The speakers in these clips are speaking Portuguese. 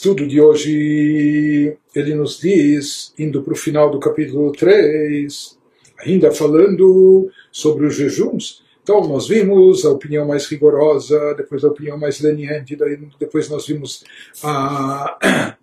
estudo de hoje, ele nos diz, indo para o final do capítulo 3, ainda falando sobre os jejuns. Então, nós vimos a opinião mais rigorosa, depois a opinião mais leniente, depois nós vimos a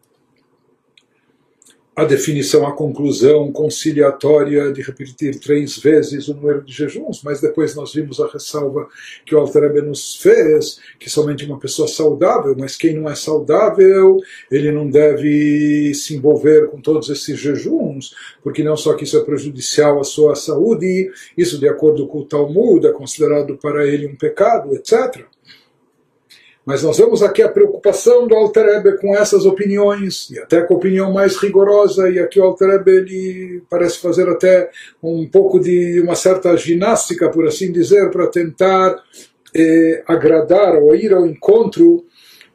a definição, a conclusão conciliatória de repetir três vezes o número de jejuns, mas depois nós vimos a ressalva que o Alter nos fez, que somente uma pessoa saudável, mas quem não é saudável, ele não deve se envolver com todos esses jejuns, porque não só que isso é prejudicial à sua saúde, isso de acordo com o Talmud é considerado para ele um pecado, etc. Mas nós vemos aqui a preocupação do Alter com essas opiniões, e até com a opinião mais rigorosa, e aqui o Alter ele parece fazer até um pouco de uma certa ginástica, por assim dizer, para tentar eh, agradar ou ir ao encontro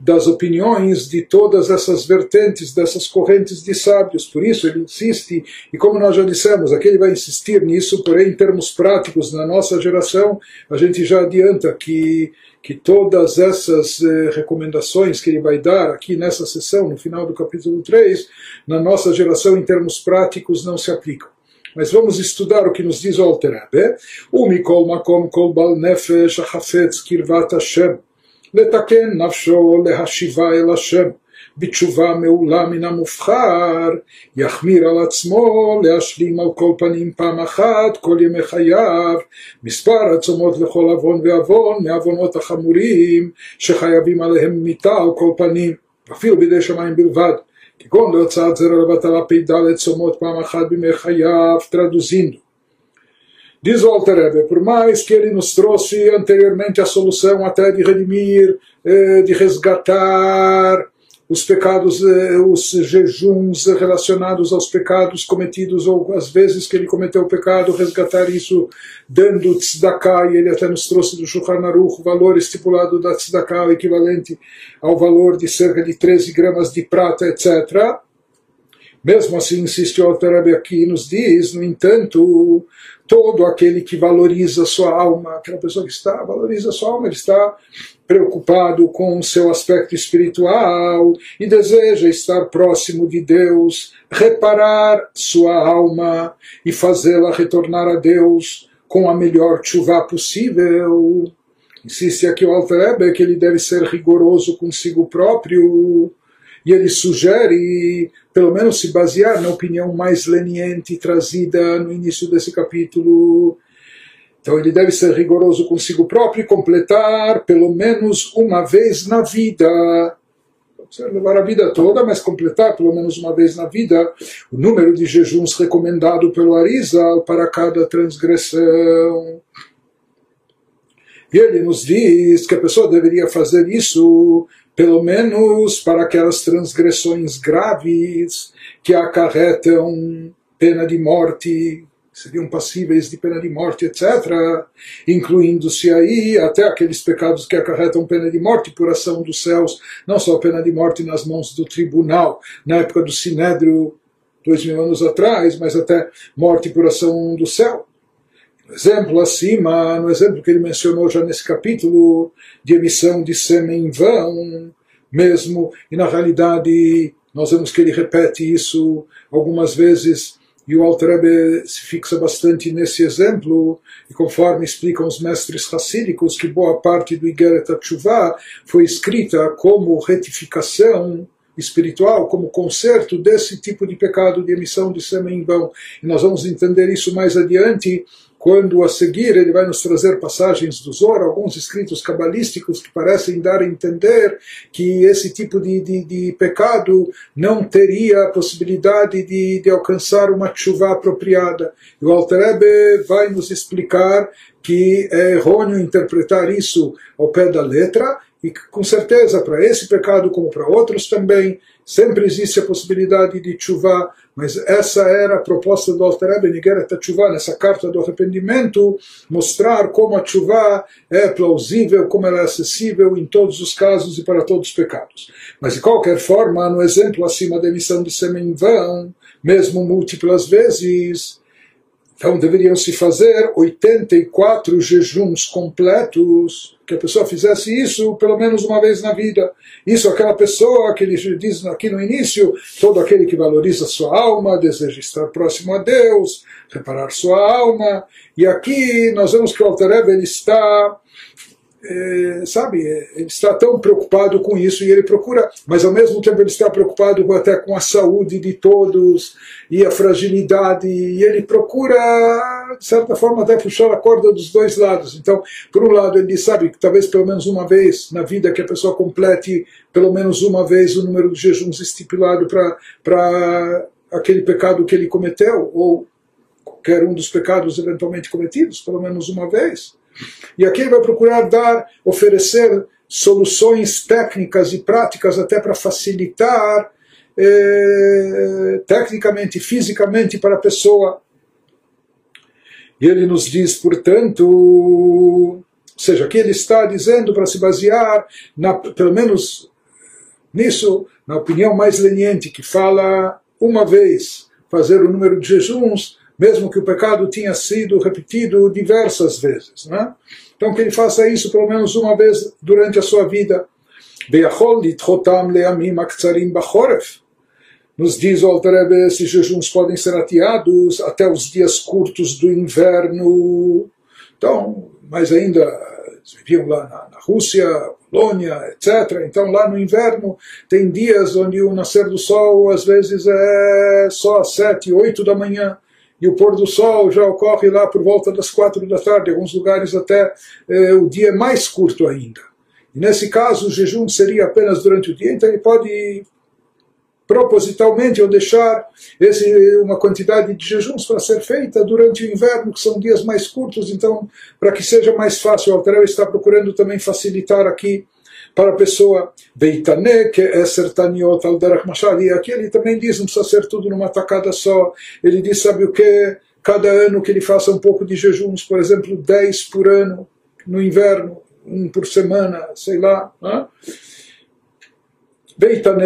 das opiniões de todas essas vertentes, dessas correntes de sábios. Por isso ele insiste, e como nós já dissemos, aqui ele vai insistir nisso, porém, em termos práticos, na nossa geração, a gente já adianta que que todas essas eh, recomendações que ele vai dar aqui nessa sessão, no final do capítulo 3, na nossa geração, em termos práticos, não se aplicam. Mas vamos estudar o que nos diz o Alter O Mikol Makom Kol Bal Nefesh Achafetz Kirvat Hashem Letaken Nafsho Lehashiva El Hashem בתשובה מעולה מן המובחר, יחמיר על עצמו להשלים על כל פנים פעם אחת כל ימי חייו מספר הצומות לכל עוון ועוון מעוונות החמורים שחייבים עליהם מיתה על כל פנים, אפילו בידי שמיים בלבד. כגון להוצאת זרע לבטלה פ"ד צומות פעם אחת בימי חייו, traduzindo. Diz o Alter Rebbe, por mais que ele nos trouxe anteriormente a solução até de redimir, de resgatar os pecados, eh, os jejuns relacionados aos pecados cometidos, ou às vezes que ele cometeu o pecado, resgatar isso dando tzedakah, e ele até nos trouxe do Shulchan Aruch o valor estipulado da tzedakah, equivalente ao valor de cerca de 13 gramas de prata, etc. Mesmo assim, insiste o Alter aqui nos diz, no entanto, todo aquele que valoriza sua alma, aquela pessoa que está, valoriza sua alma, ele está preocupado com o seu aspecto espiritual e deseja estar próximo de Deus, reparar sua alma e fazê-la retornar a Deus com a melhor chuva possível. Insiste aqui o Alter que ele deve ser rigoroso consigo próprio e ele sugere, pelo menos se basear na opinião mais leniente trazida no início desse capítulo, então ele deve ser rigoroso consigo próprio e completar pelo menos uma vez na vida. Não precisa levar a vida toda, mas completar pelo menos uma vez na vida o número de jejuns recomendado pelo Arizal para cada transgressão. E ele nos diz que a pessoa deveria fazer isso pelo menos para aquelas transgressões graves que acarretam pena de morte, seriam passíveis de pena de morte, etc., incluindo-se aí até aqueles pecados que acarretam pena de morte por ação dos céus, não só pena de morte nas mãos do tribunal, na época do Sinédrio, dois mil anos atrás, mas até morte por ação do céu. Exemplo acima, no exemplo que ele mencionou já nesse capítulo, de emissão de sêmen em vão, mesmo, e na realidade nós vemos que ele repete isso algumas vezes e o Altrebe se fixa bastante nesse exemplo, e conforme explicam os mestres racídicos, que boa parte do Igeret Atshuvah foi escrita como retificação espiritual, como conserto desse tipo de pecado de emissão de sêmen em vão. E nós vamos entender isso mais adiante, quando a seguir ele vai nos trazer passagens do Zohar, alguns escritos cabalísticos que parecem dar a entender que esse tipo de, de, de pecado não teria a possibilidade de, de alcançar uma chuva apropriada. E o Alterebe vai nos explicar que é errôneo interpretar isso ao pé da letra e com certeza para esse pecado como para outros também sempre existe a possibilidade de chuva mas essa era a proposta do Alter Rebbe Nigeret Tshuva, nessa carta do arrependimento, mostrar como a Tshuva é plausível, como ela é acessível em todos os casos e para todos os pecados. Mas de qualquer forma, no exemplo acima da emissão de sêmen em vão, mesmo múltiplas vezes, Então deveriam se fazer 84 jejuns completos, que a pessoa fizesse isso pelo menos uma vez na vida. Isso aquela pessoa que ele diz aqui no início, todo aquele que valoriza sua alma, deseja estar próximo a Deus, reparar sua alma. E aqui nós vemos que o Alter ele está é, sabe, ele está tão preocupado com isso e ele procura, mas ao mesmo tempo ele está preocupado até com a saúde de todos e a fragilidade, e ele procura, de certa forma, até puxar a corda dos dois lados. Então, por um lado, ele sabe que talvez pelo menos uma vez na vida que a pessoa complete pelo menos uma vez o número de jejuns estipulado para aquele pecado que ele cometeu, ou qualquer um dos pecados eventualmente cometidos, pelo menos uma vez. E aqui ele vai procurar dar, oferecer soluções técnicas e práticas até para facilitar eh, tecnicamente e fisicamente para a pessoa. E ele nos diz, portanto, ou seja, aqui ele está dizendo para se basear, na, pelo menos nisso, na opinião mais leniente, que fala uma vez fazer o número de jejuns, mesmo que o pecado tinha sido repetido diversas vezes. Né? Então que ele faça isso pelo menos uma vez durante a sua vida. Nos diz o Alter esses jejuns podem ser ateados até os dias curtos do inverno. Então, mas ainda viviam lá na, na Rússia, Polônia, etc. Então lá no inverno tem dias onde o nascer do sol às vezes é só às sete, oito da manhã e o pôr do sol já ocorre lá por volta das quatro da tarde, em alguns lugares até eh, o dia é mais curto ainda. E nesse caso, o jejum seria apenas durante o dia, então ele pode propositalmente ou deixar esse, uma quantidade de jejuns para ser feita durante o inverno, que são dias mais curtos, então, para que seja mais fácil, o Altarel está procurando também facilitar aqui para a pessoa. Veitaneke eser é taniot al derach mashal. E aqui ele também diz, não precisa ser tudo numa tacada só. Ele diz, sabe o que? Cada ano que ele faça um pouco de jejuns, por exemplo, 10 por ano, no inverno, um por semana, sei lá. Né?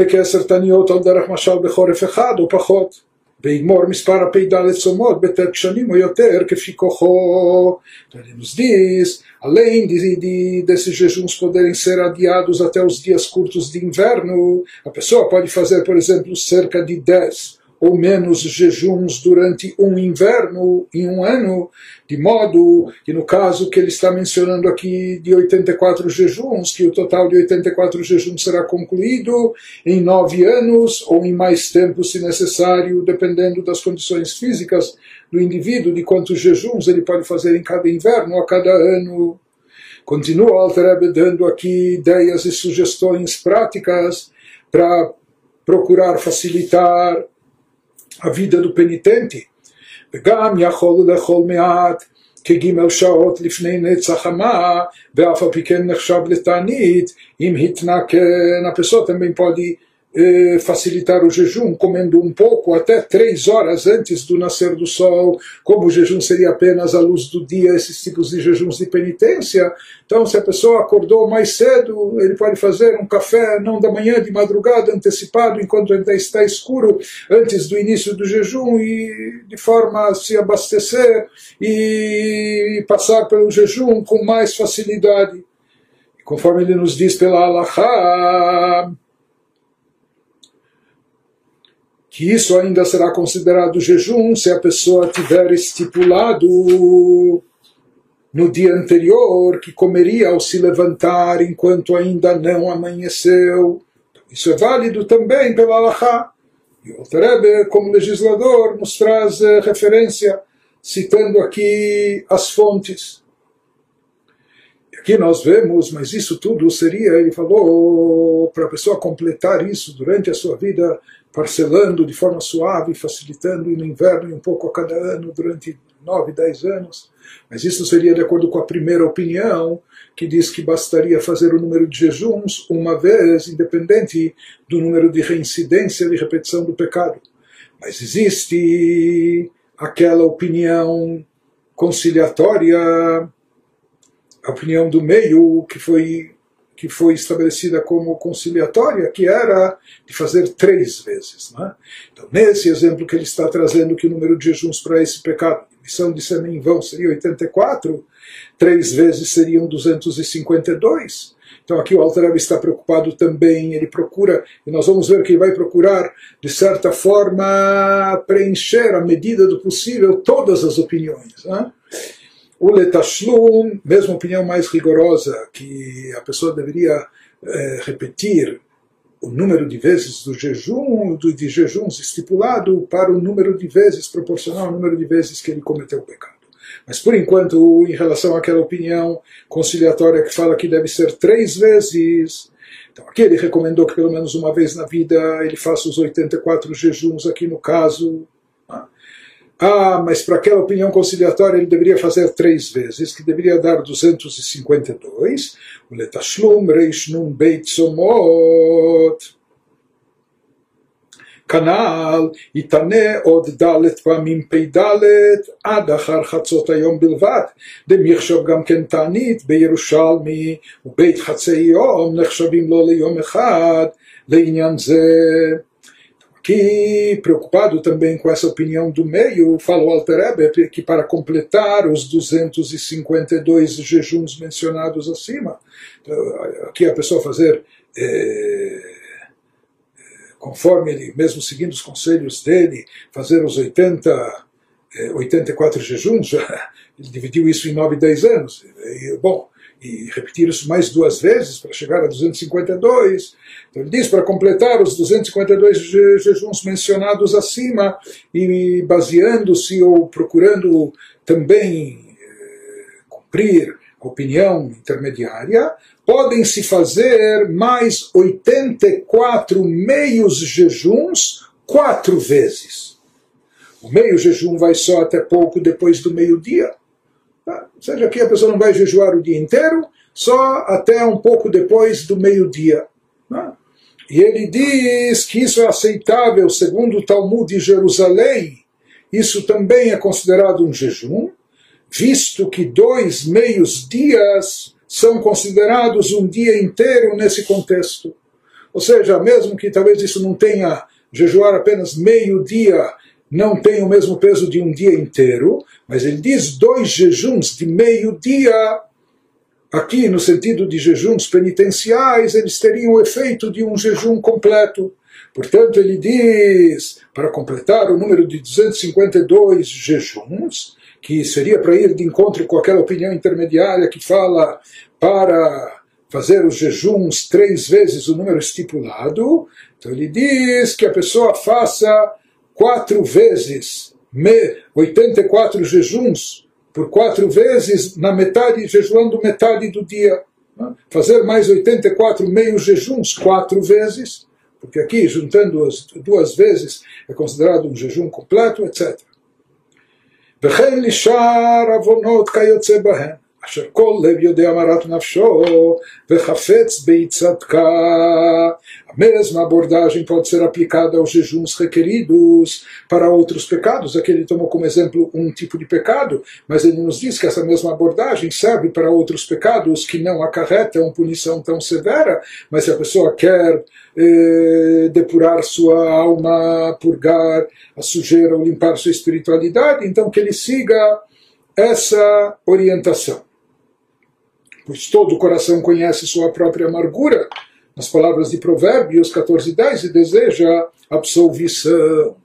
que é taniot o derach mashal bechoref pachot. ויגמור מספר הפ"ד צומות בט' שנים או יותר כפי כוחו. Nos diz Além de, de, desses jejuns poderem ser adiados até os dias curtos de inverno, a pessoa pode fazer, por exemplo, cerca de 10 ou menos jejuns durante um inverno em um ano, de modo que no caso que ele está mencionando aqui de 84 jejuns, que o total de 84 jejuns será concluído em nove anos ou em mais tempo se necessário, dependendo das condições físicas do indivíduo, de quantos jejuns ele pode fazer em cada inverno a cada ano. Continua o Alter dando aqui ideias e sugestões práticas para procurar facilitar a vida do penitente. וגם יכול לאכול מעט כג' שעות לפני נצח המה, ואף על פי כן נחשב לתענית, אם התנקן, a pessoa também pode facilitar o jejum, comendo um pouco até três horas antes do nascer do sol, como o jejum seria apenas a luz do dia, esses tipos de jejuns de penitência. Então, se a pessoa acordou mais cedo, ele pode fazer um café, não da manhã, de madrugada, antecipado, enquanto ainda está escuro, antes do início do jejum, e de forma a se abastecer e passar pelo jejum com mais facilidade. Conforme ele nos diz pela Allahá, que isso ainda será considerado jejum se a pessoa tiver estipulado no dia anterior que comeria ao se levantar enquanto ainda não amanheceu. Isso é válido também pela Allahá. E o Terebe, como legislador, nos traz eh, referência, citando aqui as fontes. E aqui nós vemos, mas isso tudo seria, ele falou, para a pessoa completar isso durante a sua vida parcelando de forma suave, facilitando no inverno e um pouco a cada ano durante nove, dez anos. Mas isso seria de acordo com a primeira opinião, que diz que bastaria fazer o número de jejuns uma vez, independente do número de reincidência e repetição do pecado. Mas existe aquela opinião conciliatória, a opinião do meio, que foi que foi estabelecida como conciliatória, que era de fazer três vezes. Né? Então, nesse exemplo que ele está trazendo, que o número de jejuns para esse pecado, lição de sêmen em vão seria 84, três vezes seriam 252. Então aqui o Altareb está preocupado também, ele procura, e nós vamos ver que ele vai procurar, de certa forma, preencher à medida do possível todas as opiniões. Né? O Letashlum, mesmo opinião mais rigorosa, que a pessoa deveria é, repetir o número de vezes do jejum, do, de jejuns estipulado para o número de vezes proporcional ao número de vezes que ele cometeu o pecado. Mas por enquanto, em relação àquela opinião conciliatória que fala que deve ser três vezes, então aqui ele recomendou que pelo menos uma vez na vida ele faça os 84 jejuns aqui no caso. Né? Ah, mas para aquela opinião conciliatória ele deveria fazer três vezes, que deveria dar 252. O letashlum reish num beit somot. כנ"ל יתנה עוד ד' פעמים פ"ד עד אחר חצות היום בלבד. דמיחשב גם כן תענית בירושלמי ובית חצי יום נחשבים לו ליום אחד לעניין זה. que, preocupado também com essa opinião do meio, falou Alter que para completar os 252 jejuns mencionados acima, aqui a pessoa fazer eh, conforme ele, mesmo seguindo os conselhos dele, fazer os 80, 84 eh, jejuns, ele dividiu isso em 9, 10 anos. E, bom, e repetir isso mais duas vezes para chegar a 252. Então ele diz para completar os 252 jejuns mencionados acima e baseando-se ou procurando também eh, cumprir a opinião intermediária, podem se fazer mais 84 meios jejuns quatro vezes. O meio jejum vai só até pouco depois do meio-dia. Tá? Ou seja, aqui a pessoa não vai jejuar o dia inteiro, só até um pouco depois do meio-dia. Tá? E ele diz que isso é aceitável segundo o Talmud de Jerusalém. Isso também é considerado um jejum, visto que dois meios dias são considerados um dia inteiro nesse contexto. Ou seja, mesmo que talvez isso não tenha, jejuar apenas meio dia, não tenha o mesmo peso de um dia inteiro, mas ele diz dois jejuns de meio dia, aqui no sentido de jejuns penitenciais, eles teriam o efeito de um jejum completo. Portanto, ele diz, para completar o número de 252 jejuns, que seria para ir de encontro com aquela opinião intermediária que fala para fazer os jejuns três vezes o número estipulado. Então ele diz que a pessoa faça quatro vezes 84 jejuns por quatro vezes na metade, jejuando metade do dia. Fazer mais 84 meios jejuns quatro vezes, porque aqui, juntando as duas vezes, é considerado um jejum completo, etc. וכן לשאר עוונות כיוצא בהם, אשר כל לב יודע מרת נפשו וחפץ בי צדקה. A mesma abordagem pode ser aplicada aos jejuns requeridos para outros pecados. Aqui ele tomou como exemplo um tipo de pecado, mas ele nos diz que essa mesma abordagem serve para outros pecados que não acarretam punição tão severa, mas se a pessoa quer eh, depurar sua alma, purgar a sujeira ou limpar sua espiritualidade, então que ele siga essa orientação. Pois todo o coração conhece sua própria amargura, nas palavras de Provérbios 14, 10, e deseja absolvição.